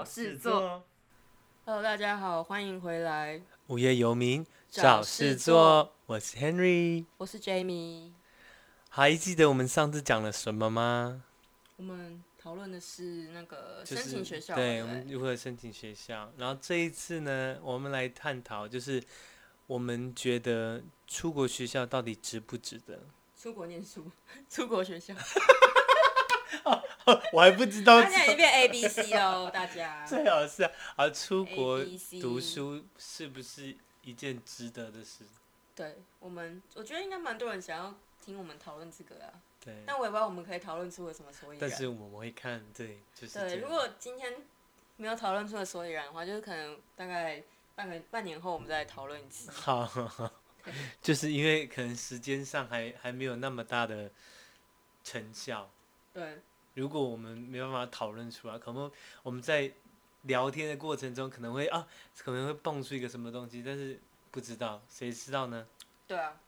找事做。Hello，大家好，欢迎回来。无业游民找找事事做做，我是 Henry。我是 Jamie，还记得我们上次讲了什么吗？我们讨论的是那个申就是请学校，对，我不们如何申请学校。然后这一次呢，我们来探讨，就是我们觉得出国学校到底值不值得？出国念书，出国学校，我还不知道他现在已经变 A B C 喽，大家。最好是啊，啊出国读书是不是一件值得的事？对我们，我觉得应该蛮多人想要听我们讨论这个啊。对，但我也不知道我们可以讨论出个什么所以然。但是我们会看，对，就是对，如果今天没有讨论出个所以然的话，就是可能大概半个半年后我们再来讨论一次。好，好好就是因为可能时间上还还没有那么大的成效。对，如果我们没办法讨论出来，可能我们在聊天的过程中可能会啊，可能会蹦出一个什么东西，但是不知道，谁知道呢？对啊，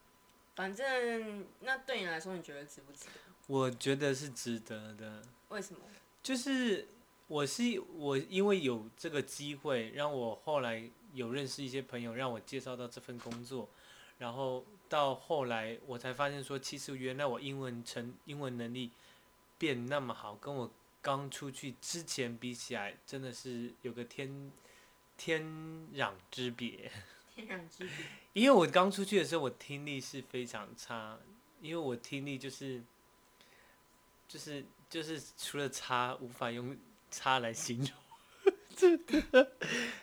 反正那对你来说，你觉得值不值得？我觉得是值得的，为什么？就是我是我因为有这个机会，让我后来有认识一些朋友，让我介绍到这份工作，然后到后来我才发现说，其实原来我英文成英文能力变那么好，跟我刚出去之前比起来，真的是有个天天壤之别。天壤之别。因为我刚出去的时候，我听力是非常差，因为我听力就是就是就是除了差，无法用差来形容。真的，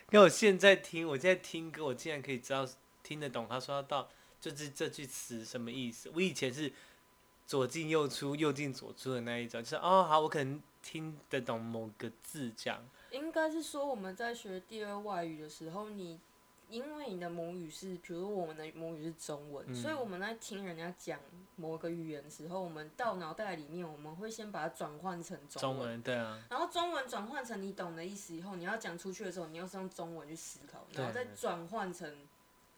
那我现在听，我现在听歌，我竟然可以知道听得懂他说到就是这句词什么意思。我以前是左进右出，右进左出的那一种，就是哦好，我可能听得懂某个字这样。应该是说我们在学第二外语的时候，你因为你的母语是，比如我们的母语是中文，嗯所以我们在听人家讲某个语言的时候，我们到脑袋里面，我们会先把它转换成中中文，对啊，然后中文转换成你懂的意思以后，你要讲出去的时候，你要是用中文去思考，然后再转换成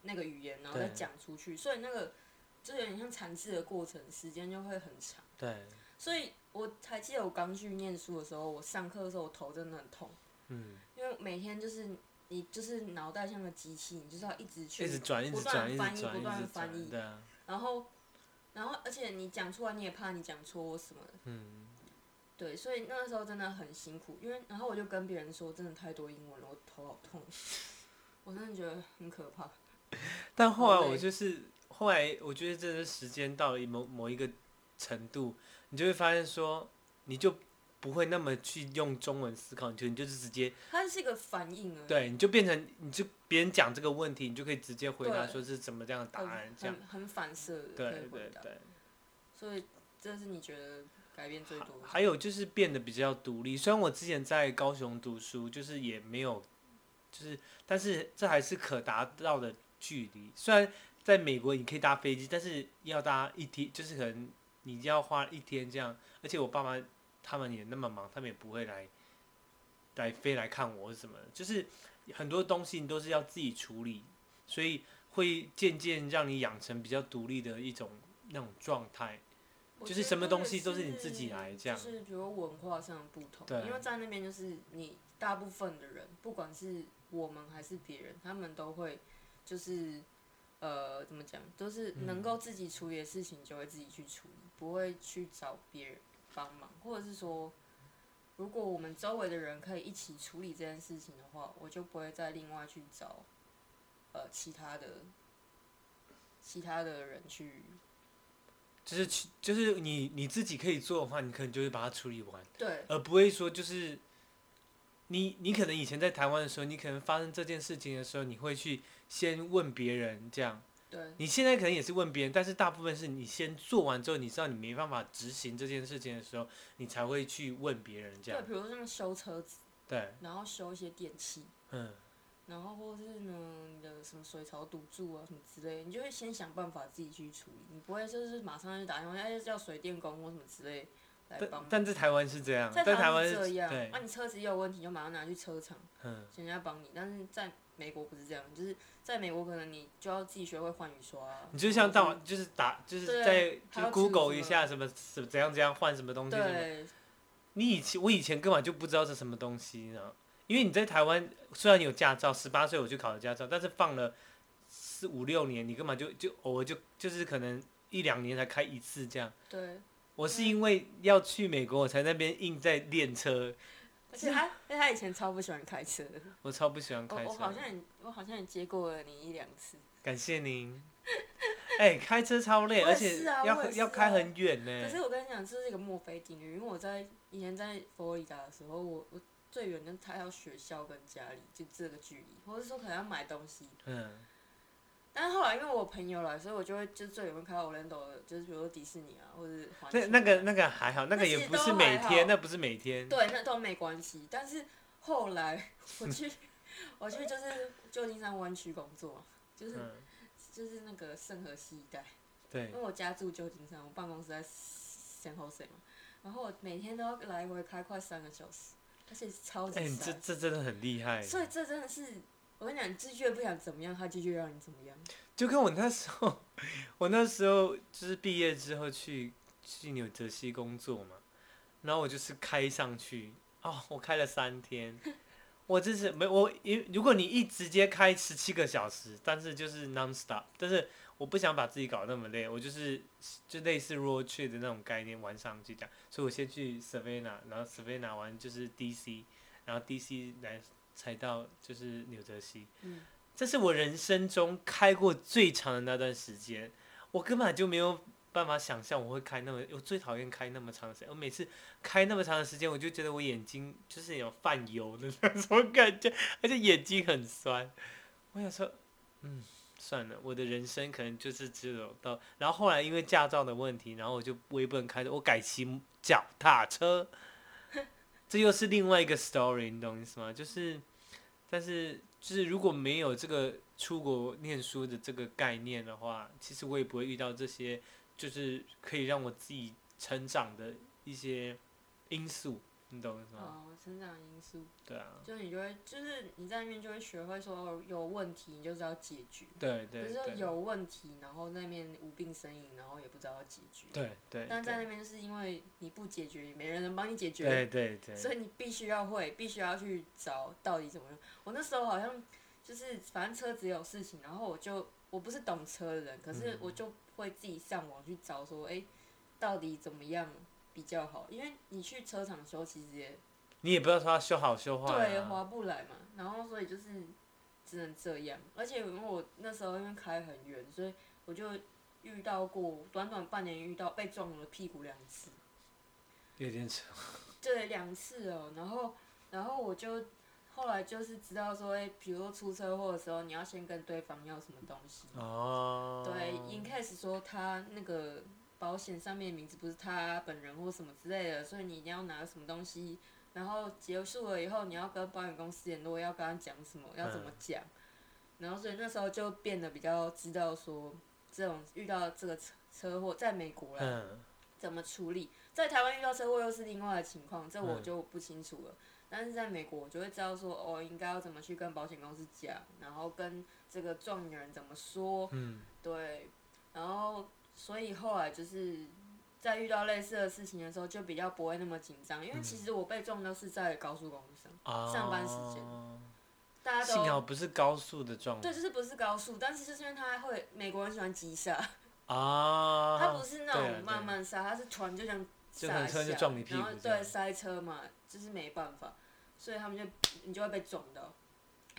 那个语言，然后再讲出去，所以那个就有点像阐释的过程，时间就会很长。对，所以我还记得我刚去念书的时候，我上课的时候我头真的很痛，嗯，因为每天就是你就是脑袋像个机器，你就是要一直去一直转，一不直转，一直断翻译，转，不断翻译，，对啊，然后然后而且你讲出来你也怕你讲错什么的，嗯。对，所以那个时候真的很辛苦，因为然后我就跟别人说，真的太多英文了，我头好痛，我真的觉得很可怕。但后来我就是后来，我觉得真的是时间到了某某一个程度，你就会发现说，你就不会那么去用中文思考，你就你就是直接它是一个反应而已，对，你就变成你就别人讲这个问题，你就可以直接回答说是怎么这样的答案，这样很很反射的对对对。所以这是你觉得改变最多。还有就是变得比较独立，虽然我之前在高雄读书，就是也没有，就是但是这还是可达到的距离。虽然在美国你可以搭飞机，但是要搭一天，就是可能你要花一天这样。而且我爸妈他们也那么忙，他们也不会来来飞来看我或什么的，就是很多东西你都是要自己处理，所以会渐渐让你养成比较独立的一种那种状态。就是什么东西都是你自己来这样就是比如文化上的不同，因为在那边就是你大部分的人，不管是我们还是别人，他们都会就是呃怎么讲，都是嗯能够自己处理的事情就会自己去处理，不会去找别人帮忙，或者是说。如果我们周围的人可以一起处理这件事情的话，我就不会再另外去找，呃，其他的，其他的人去就是去，就是你你自己可以做的话，你可能就会把它处理完，对而不会说就是你你可能以前在台湾的时候，你可能发生这件事情的时候，你会去先问别人这样。对你现在可能也是问别人，但是大部分是你先做完之后，你知道你没办法执行这件事情的时候，你才会去问别人这对，样。比如像修车子，对，然后修一些电器，嗯，然后或是呢你的什么水槽堵住啊什么之类的，你就会先想办法自己去处理，你不会就是马上就打电话哎叫水电工或什么之类来帮但。但在台湾是这样，在台湾是这样，对那、，你车子也有问题，就马上拿去车厂，人家帮你。但是在美国不是这样，就是在美国可能你就要自己学会换雨刷、啊。你就像到到就是打就是对在 Google 一下什么什么怎样怎样换什么东西什么。对你以前我以前根本就不知道是什么东西呢，因为你在台湾虽然你有驾照，十八岁我去考了驾照，但是放了四五六年，你根本就就偶尔就就是可能一两年才开一次这样。对，我是因为要去美国，我才那边硬在练车，而且他，因为他以前超不喜欢开车的。我超不喜欢我开车。我好像也我好像也接过了你一两次。感谢您。哎、开车超累，而且要要开很远呢可。是我跟你讲，这是一个墨菲定律，因为我在以前在佛罗里达的时候，我我最远就开到学校跟家里就这个距离，或者说可能要买东西。嗯，但是后来因为我朋友来，所以我就会就最远会开到 Orlando 的，就是比如说迪士尼啊，或者是环那那个那个还好，那个也不是每天，好那不是每天。对，那都没关系。但是后来我去 我去就是旧金山湾区工作，就是、嗯，就是那个圣河西一带。对因为，我家住旧金山，我办公室在 San Jose 嘛，然后我每天都要来回开快三个小时，而且超哎、级你这。这真的很厉害。所以这真的是，我跟你讲，你自越不想怎么样，他就越让你怎么样。就跟我那时候，我那时候就是毕业之后去去纽泽西工作嘛，然后我就是开上去，哦，我开了三天，我真是没我因如果你一直接开十七个小时，但是就是 non stop，但是我不想把自己搞那么累，我就是就类似 road trip 的那种概念玩上去这样，所以我先去 Savannah，然后 Savannah 完就是 DC，然后 DC 来才到就是纽泽西。嗯，这是我人生中开过最长的那段时间，我根本就没有办法想象我会开那么，我最讨厌开那么长的时间。我每次开那么长的时间，我就觉得我眼睛就是有泛油的那种感觉，而且眼睛很酸。我想说，嗯，算了，我的人生可能就是只有到，然后后来因为驾照的问题，然后我就我也不能开，我改骑脚踏车。这又是另外一个 story，你懂意思吗？就是，但是就是如果没有这个出国念书的这个概念的话，其实我也不会遇到这些，就是可以让我自己成长的一些因素，你懂意思吗？哦，成长因素，对啊，就是你就会，就是你在那边就会学会说，哦，有问题你就是要解决，对对不是有问题，然后那边无病呻吟，然后也不知道要解决。对对但在那边就是因为你不解决，也没人能帮你解决。对对对，所以你必须要会，必须要去找到底怎么用。我那时候好像就是反正车子有事情，然后我就我不是懂车的人，可是嗯我就会自己上网去找说，哎、到底怎么样比较好？因为你去车厂修，其实也你也不知道说它修好修坏、对啊，划不来嘛。然后所以就是只能这样，而且因为我那时候因为开很远，所以我就遇到过短短半年遇到被撞了屁股两次。有点扯，对，两次哦，然后，然后我就后来就是知道说，哎、比如说出车祸的时候，你要先跟对方要什么东西。哦，对，in case 说他那个保险上面名字不是他本人或什么之类的，所以你一定要拿什么东西。然后结束了以后，你要跟保险公司联络，要跟他讲什么，要怎么讲。然后所以那时候就变得比较知道说，这种遇到这个车车祸，在美国啦，嗯，怎么处理。在台湾遇到车祸又是另外的情况，这我嗯就不清楚了。但是在美国，我就会知道说，哦，应该要怎么去跟保险公司讲，然后跟这个撞你的人怎么说，嗯，对，然后所以后来就是在遇到类似的事情的时候，就比较不会那么紧张，因为其实我被撞都是在高速公路上，哦，上班时间。大家幸好都不是高速的状对，就是不是高速，但是就是因为他会美国人喜欢急刹，啊，他不是那种慢慢刹，他是突然就这样就可能刹一下突然就撞你屁然后股这样对塞车嘛，就是没办法，所以他们就你就会被撞到，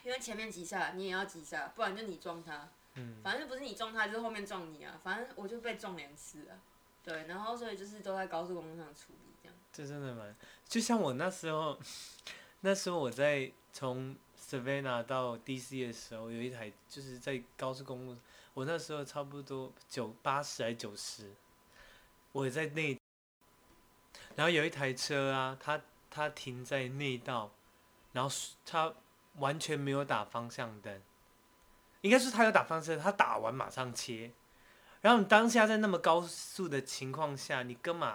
因为前面急刹你也要急刹，不然就你撞他，嗯。反正不是你撞他，就是后面撞你啊，反正我就被撞两次啊，对，然后所以就是都在高速公路上处理这样，这真的蛮，就像我那时候，那时候我在从 Savannah 到 DC 的时候，有一台就是在高速公路，我那时候差不多九八十还九十，我也在内，然后有一台车啊，它它停在内道，然后它完全没有打方向灯，应该是他有打方向他，打完马上切，然后你当下在那么高速的情况下，你根本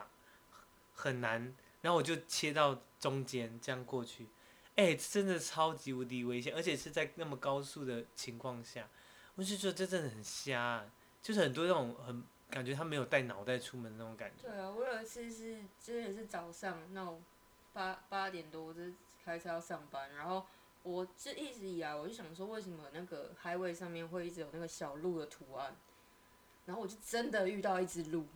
很难，然后我就切到中间这样过去，哎、真的超级无敌危险，而且是在那么高速的情况下，我就觉得这真的很瞎、就是很多那种很感觉他没有带脑袋出门那种感觉。对啊，我有一次是就是也是早上那种八八点多，就开车要上班，然后我这一直以来我就想说，为什么那个 highway 上面会一直有那个小鹿的图案？然后我就真的遇到一只鹿，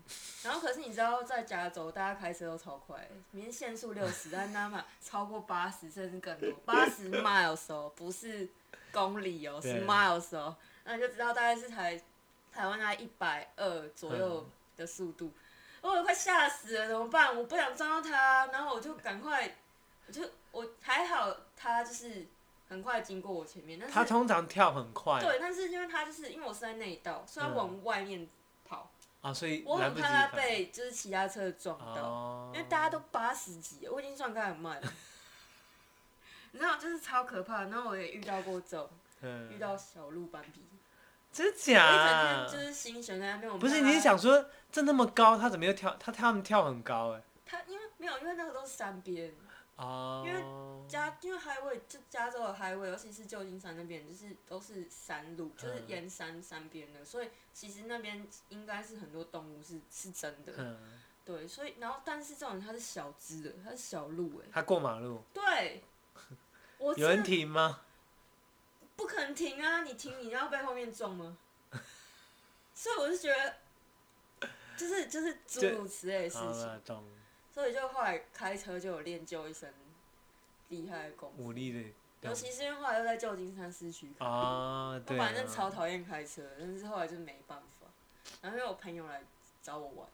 然后可是你知道，在加州大家开车都超快，明天限速六十，但他们超过八十甚至更多，八十 miles 哦，不是公里哦，是 miles 哦，那你就知道大概是台台湾大概一百二左右的速度，我快吓死了，怎么办？我不想撞到它，然后我就赶快，我就我还好，它就是很快经过我前面，但是他通常跳很快对，但是因为他就是因为我是在内道，所以他嗯往外面跑，啊，所以我很怕他被就是其他车撞到，哦因为大家都八十几了，我已经算开很慢了。你知道，就是超可怕。然后我也遇到过这种，遇嗯，到小鹿斑比，真我一整假天？就是心悬在那边。我不是，你是想说这那么高，他怎么又跳？他他们跳很高哎。他，因为没有，因为那个都是山边，哦。因为加因为 highway 就加州的 highway，尤其是旧金山那边，就是都是山路，就是嗯沿山山边的，所以其实那边应该是很多动物是是真的。嗯，对，所以然后但是这种它是小只的，它是小鹿哎、它过马路，对，我有人真的停吗？不可能停啊！你停，你要被后面撞吗？所以我是觉得，就是就是诸如此类的事情。所以就后来开车就有练就一身厉害的功夫，武力的。尤其是因为后来又在旧金山市区开，啊，我对反正啊。超讨厌开车，但是后来就没办法，然后因为我朋友来找我玩，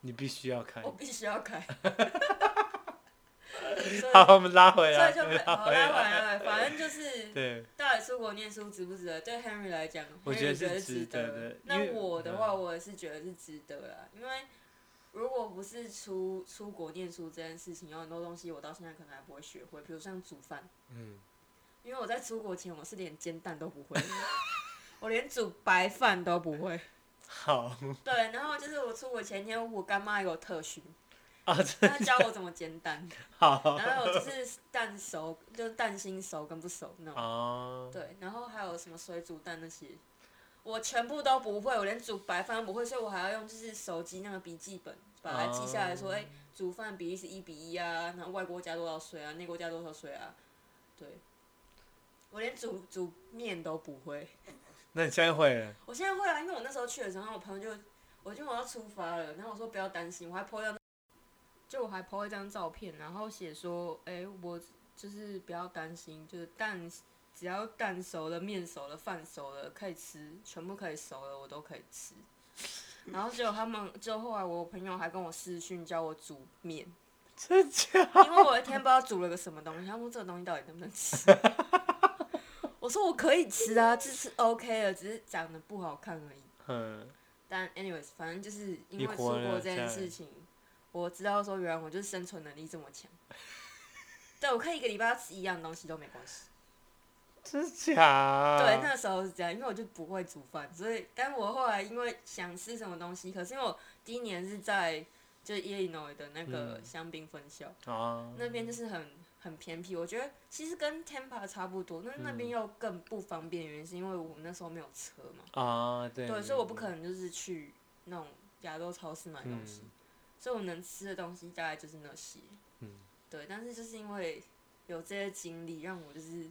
你必须要开我。必须要开，所以好，我们拉回来。所以就没拉回好拉回来。反正就是对，到底出国念书值不值得？对 Henry 来讲，我觉得是值得的因那为我的话，嗯我也是觉得是值得啦，因为如果不是出出国念书这件事情，有很多东西我到现在可能还不会学会，比如像煮饭，嗯，因为我在出国前我是连煎蛋都不会，我连煮白饭都不会。好。对，然后就是我出国前一天，我干妈有特训，啊，这她教我怎么煎蛋，好。然后我就是蛋熟，就是蛋心熟跟不熟那种。哦，对，然后还有什么水煮蛋那些，我全部都不会，我连煮白饭都不会，所以我还要用就是手机那个笔记本把它记下来说，哦。哎、煮饭比例是一比一啊，然后外锅加多少水啊，内锅加多少水啊，对，我连煮煮面都不会，那你现在会了？我现在会啊，因为我那时候去的时候，我朋友就，我就我要出发了，然后我说不要担心，我还 po 一张，就我还 po 一张照片，然后写说，哎、我就是不要担心，就是蛋只要蛋熟了、面熟了、饭熟了可以吃，全部可以熟了，我都可以吃。然后结果他们，就后来我朋友还跟我私讯教我煮面，真假？因为我一天不知道煮了个什么东西，他说这个东西到底能不能吃？我说我可以吃啊，这是 OK 的，只是长得不好看而已。嗯，但 anyways，反正就是因为出活了国这件事情，我知道说原来我就是生存能力这么强。对，我可以一个礼拜要吃一样东西都没关系。真假？对，那时候是这样，因为我就不会煮饭，所以，但我后来因为想吃什么东西，可是因为我第一年是在就是 Illinois 的那个嗯香槟分校，哦，那边就是很很偏僻，我觉得其实跟 Tampa 差不多，但是那边嗯又更不方便，原因是因为我们那时候没有车嘛。啊，对，对，所以我不可能就是去那种亚洲超市买东西，嗯所以我能吃的东西大概就是那些。嗯对，但是就是因为有这些经历，让我就是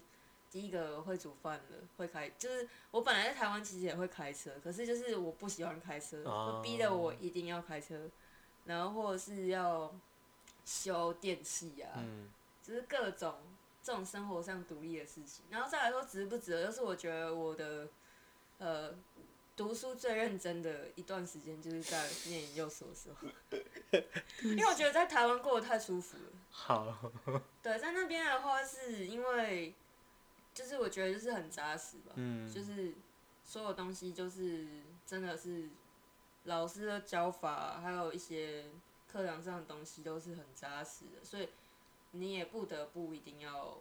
第一个会煮饭的，会开，就是我本来在台湾其实也会开车，可是就是我不喜欢开车，逼得我一定要开车，然后或者是要修电器啊，嗯，就是各种这种生活上独立的事情。然后再来说值不值得，就是我觉得我的呃读书最认真的一段时间，就是在念研究所的时候，因为我觉得在台湾过得太舒服了。好，对，在那边的话，是因为就是我觉得就是很扎实吧，嗯，就是所有东西就是真的是老师的教法，还有一些课堂上的东西都是很扎实的，所以你也不得不一定要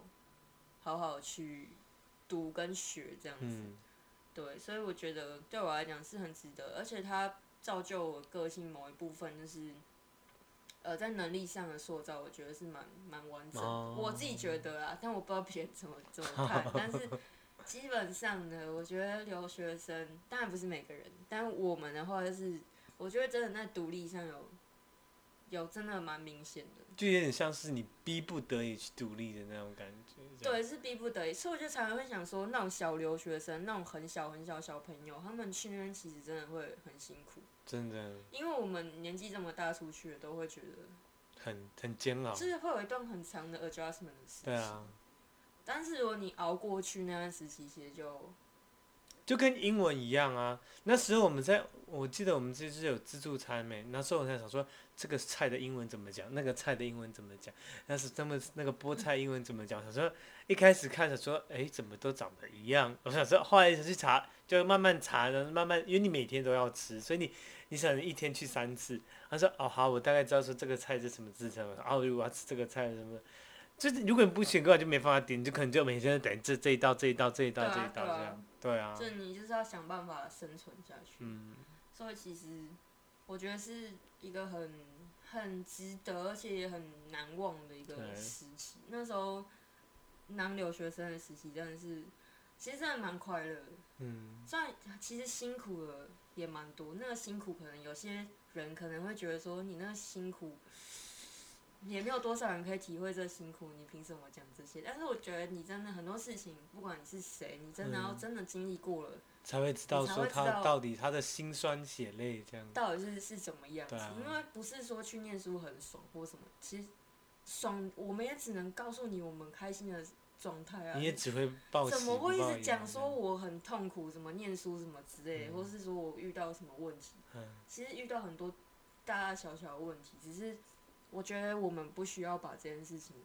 好好去读跟学这样子。嗯，对，所以我觉得对我来讲是很值得，而且它造就我个性某一部分，就是呃在能力上的塑造，我觉得是蛮蛮完整的。哦我自己觉得啊，但我不知道别人怎么怎么看，但是基本上呢，我觉得留学生当然不是每个人，但我们的话就是，我觉得真的在独立上有有真的蛮明显的。就有点像是你逼不得已去独立的那种感觉。对，是逼不得已，所以我就常常会想说，那种小留学生，那种很小很小小朋友，他们去那边其实真的会很辛苦，真的因为我们年纪这么大出去了，都会觉得，很很煎熬。就是会有一段很长的 adjustment 的时期。对啊，但是如果你熬过去那段时期，其实就就跟英文一样啊。那时候我们在，我记得我们这是有自助餐没？那时候我在想说，这个菜的英文怎么讲？那个菜的英文怎么讲？那是他们那个菠菜英文怎么讲？想说一开始看着说，哎，怎么都长得一样？我想说，后来去查，就慢慢查，然后慢慢，因为你每天都要吃，所以你你想一天去三次。他说，哦好，我大概知道说这个菜是什么字称。哦，如果要吃这个菜什么，就是如果你不选的话，就没办法点，就可能就每天等这这一道这一道这一道啊这一道这样。对啊，就你就是要想办法生存下去。嗯。所以其实我觉得是一个很很值得，而且也很难忘的一个对时期。那时候当留学生的时期真的是，其实真的蛮快乐的。嗯，虽然其实辛苦了也蛮多，那个辛苦可能有些人可能会觉得说你那个辛苦。也没有多少人可以体会这辛苦，你凭什么讲这些？但是我觉得你真的很多事情，不管你是谁，你真的要嗯真的经历过了，才会知道说他到底他的辛酸血泪这样。到底是是怎么样子？啊因为不是说去念书很爽或什么，其实爽我们也只能告诉你我们开心的状态啊。你也只会报喜怎么会一直讲说我很痛苦，什么念书什么之类的，嗯或是说我遇到什么问题？嗯其实遇到很多大大小小的问题，只是我觉得我们不需要把这件事情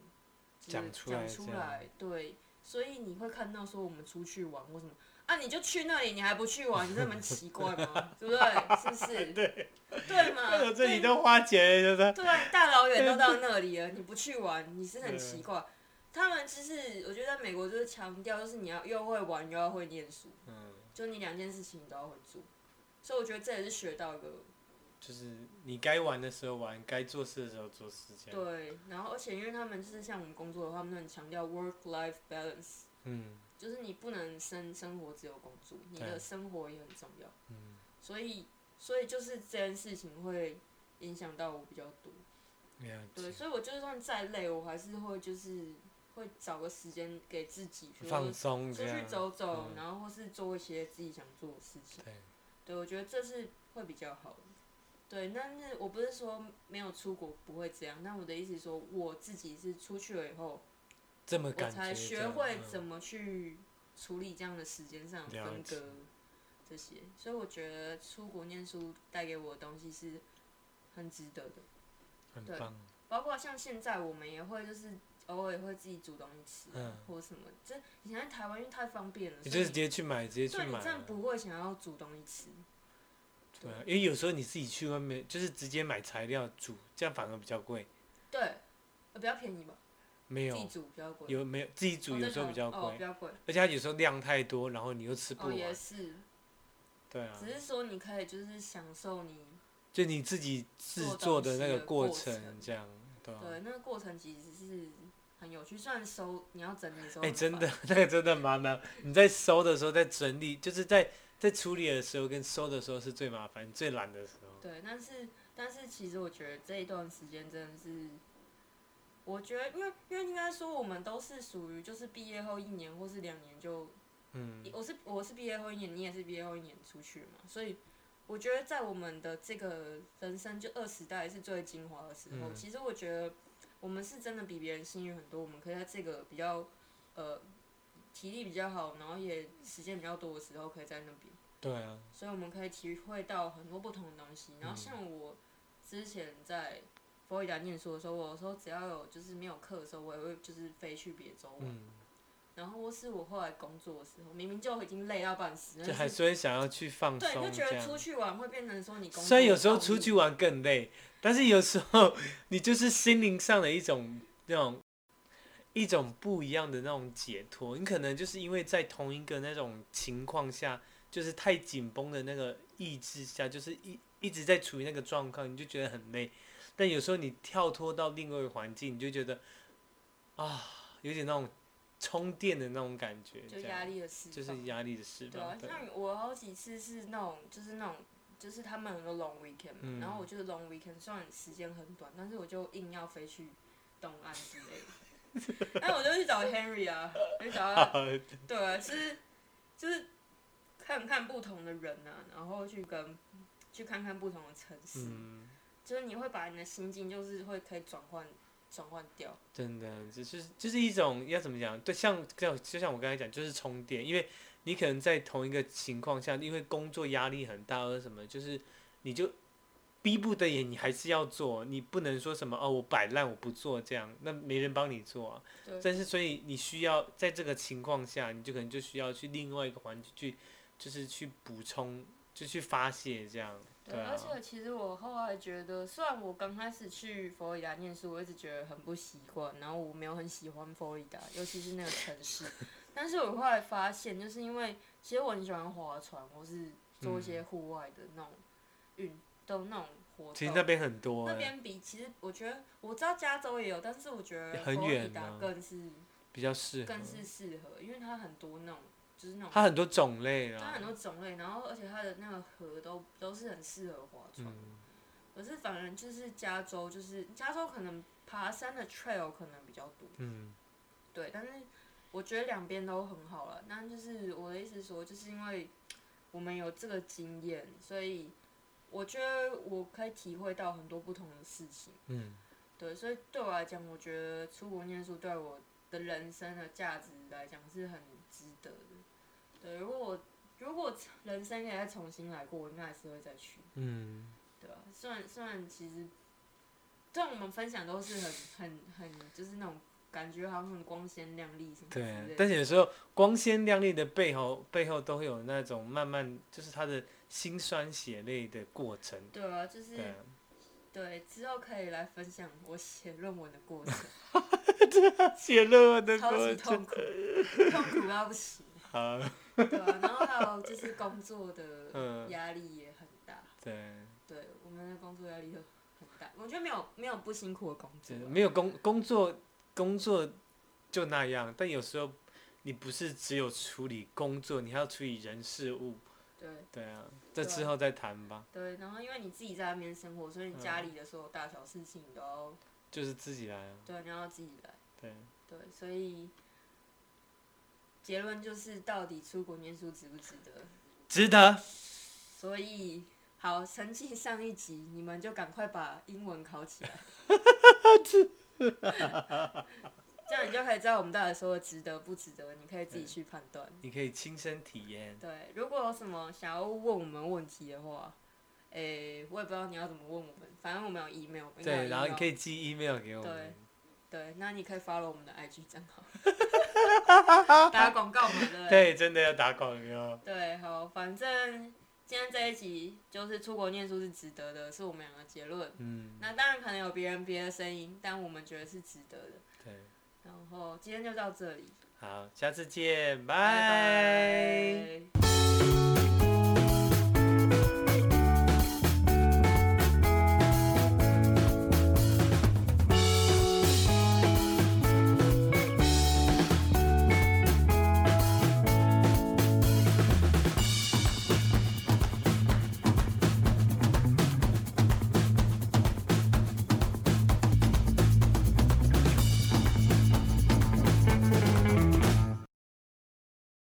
讲出来讲出来，对，所以你会看到说我们出去玩或什么啊，你就去那里，你还不去玩，你这么奇怪吗？对不对？是不是？对，对嘛？我这里对都花钱对啊，大老远都到 那里了，你不去玩，你是很奇怪。他们就是，我觉得在美国就是强调，就是你要又会玩又要会念书，嗯，就你两件事情你都要会做。所以我觉得这也是学到一个就是你该玩的时候玩，该做事的时候做事这样。对，然后而且因为他们就是像我们工作的话，他们很强调 work life balance，嗯就是你不能生生活只有工作，你的生活也很重要。嗯，所以所以就是这件事情会影响到我比较多。对，所以我就算再累，我还是会就是会找个时间给自己，放松出去。走走，嗯然后或是做一些自己想做的事情。对，对，我觉得这是会比较好的。对，但是我不是说没有出国不会这样，那我的意思是说，我自己是出去了以后，我这么感觉才学这样嗯会怎么去处理这样的时间上的了解分割这些，所以我觉得出国念书带给我的东西是很值得的。对很棒。包括像现在我们也会就是偶尔也会自己煮东西吃、或者什么。这以前在台湾因为太方便了，你就是直接去买，直接去对你买了。真的不会想要煮东西吃。对啊，因为有时候你自己去外面，就是直接买材料煮，这样反而比较贵。对，呃比较便宜吧，没有自己煮比较贵。有没有自己煮哦有时候比较哦，贵比，较贵。而且它有时候量太多，然后你又吃不哦，也。是，对啊，只是说你可以就是享受你就你自己制作的那个过过程程，这样，对啊。对那个过程其实是很有趣，虽然收你要整理的时候哎、真的，那个真的蛮难。你在收的时候，在整理，就是在在处理的时候跟收的时候是最麻烦、最懒的时候。对，但是但是其实我觉得这一段时间真的是，我觉得因为因为应该说我们都是属于就是毕业后一年或是两年就，嗯，我是我是毕业后一年，你也是毕业后一年出去嘛，所以我觉得在我们的这个人生就二十代是最精华的时候，嗯其实我觉得我们是真的比别人幸运很多，我们可以在这个比较呃体力比较好，然后也时间比较多的时候可以在那边。对啊，所以我们可以体会到很多不同的东西。然后像我之前在佛罗里达念书的时候，我有时候只要有就是没有课的时候，我也会就是飞去别州玩。嗯，然后或是我后来工作的时候，明明就已经累到半死，就还所以想要去放对，松对就觉得出。去玩会变成说你工作。虽然有时候出去，玩更累，但是有时候你就是心灵上的一种那种一种不一样的那种解脱。你可能就是因为在同一个那种情况下，就是太紧绷的那个意志下，就是一一直在处于那个状况，你就觉得很累。但有时候你跳脱到另外一个环境，你就觉得啊，有点那种充电的那种感觉，就压力的释放。就是压力的释对啊放。，对，像我好几次是那种就是那种就是他们很多 long weekend 嘛，嗯然后我就是 long weekend，虽然时间很短，但是我就硬要飞去东岸之类的。然 后我就去找 Henry 啊，我就找他，对啊，是就是看看不同的人啊，然后去跟去看看不同的城市，嗯，就是你会把你的心境就是会可以转换转换掉。真的，只是就是一种要怎么讲？对，像这样，就像我刚才讲，就是充电，因为你可能在同一个情况下，因为工作压力很大或者什么，就是你就逼不得已，你还是要做，你不能说什么哦，我摆烂我不做这样，那没人帮你做啊。对但是所以你需要在这个情况下，你就可能就需要去另外一个环境去，就是去补充，就去发泄这样。对，而且其实我后来觉得，虽然我刚开始去佛罗里达念书，我一直觉得很不习惯，然后我没有很喜欢佛罗里达，尤其是那个城市。但是我后来发现，就是因为其实我很喜欢划船，或是做一些户外的那种运动、那种活动。其实那边很多、欸，那边比其实我觉得我知道加州也有，但是我觉得远的更是比较适合。更是适合，因为它很多那种就是那种它很多种类啊它很。多种类，然后而且它的那个河都都是很适合划船。嗯，可是反而就是加州，就是加州可能爬山的 trail 可能比较多，嗯，对，但是我觉得两边都很好了。那就是我的意思说，就是因为我们有这个经验，所以我觉得我可以体会到很多不同的事情。嗯，对，所以对我来讲，我觉得出国念书对我的人生的价值来讲是很值得的。对，如果我如果人生可以再重新来过，我应该还是会再去。嗯，对啊，虽然虽然其实，虽然我们分享都是很 很很就是那种感觉好像很光鲜亮丽什么对。。但是有时候光鲜亮丽的背后，背后都会有那种慢慢，就是他的辛酸血泪的过程。对啊，就是对之后可以来分享我写论文的过程，写论文的超过程。级痛苦，痛苦到不行。好，对啊，然后还有就是工作的 嗯压力也很大。对，对，我们的工作压力都很大。我觉得没有没有不辛苦的工作啊、没有工工作工作就那样，但有时候你不是只有处理工作，你还要处理人事物。对对啊，这之后再谈吧，对，然后因为你自己在那边生活，所以你家嗯里的所有大小事情你都要就是自己来啊。对，你要自己来。对，对，所以结论就是，到底出国念书值不值得？值得。所以，好，成绩上一集，你们就赶快把英文考起来。这样你就可以知道我们到底说的值得不值得，你可以自己去判断。你可以亲身体验。对，如果有什么想要问我们问题的话，诶、我也不知道你要怎么问我们，反正我们有 email，应该有对，然后你 email 可以寄 email 给我对们。对，那你可以 follow 我们的 IG 账号，打广告嘛，对不对？对，真的要打广告。对，好，反正今天这一集就是出国念书是值得的，是我们两个结论。嗯，那当然可能有别人别的声音，但我们觉得是值得的。对，然后今天就到这里。好下次见拜拜。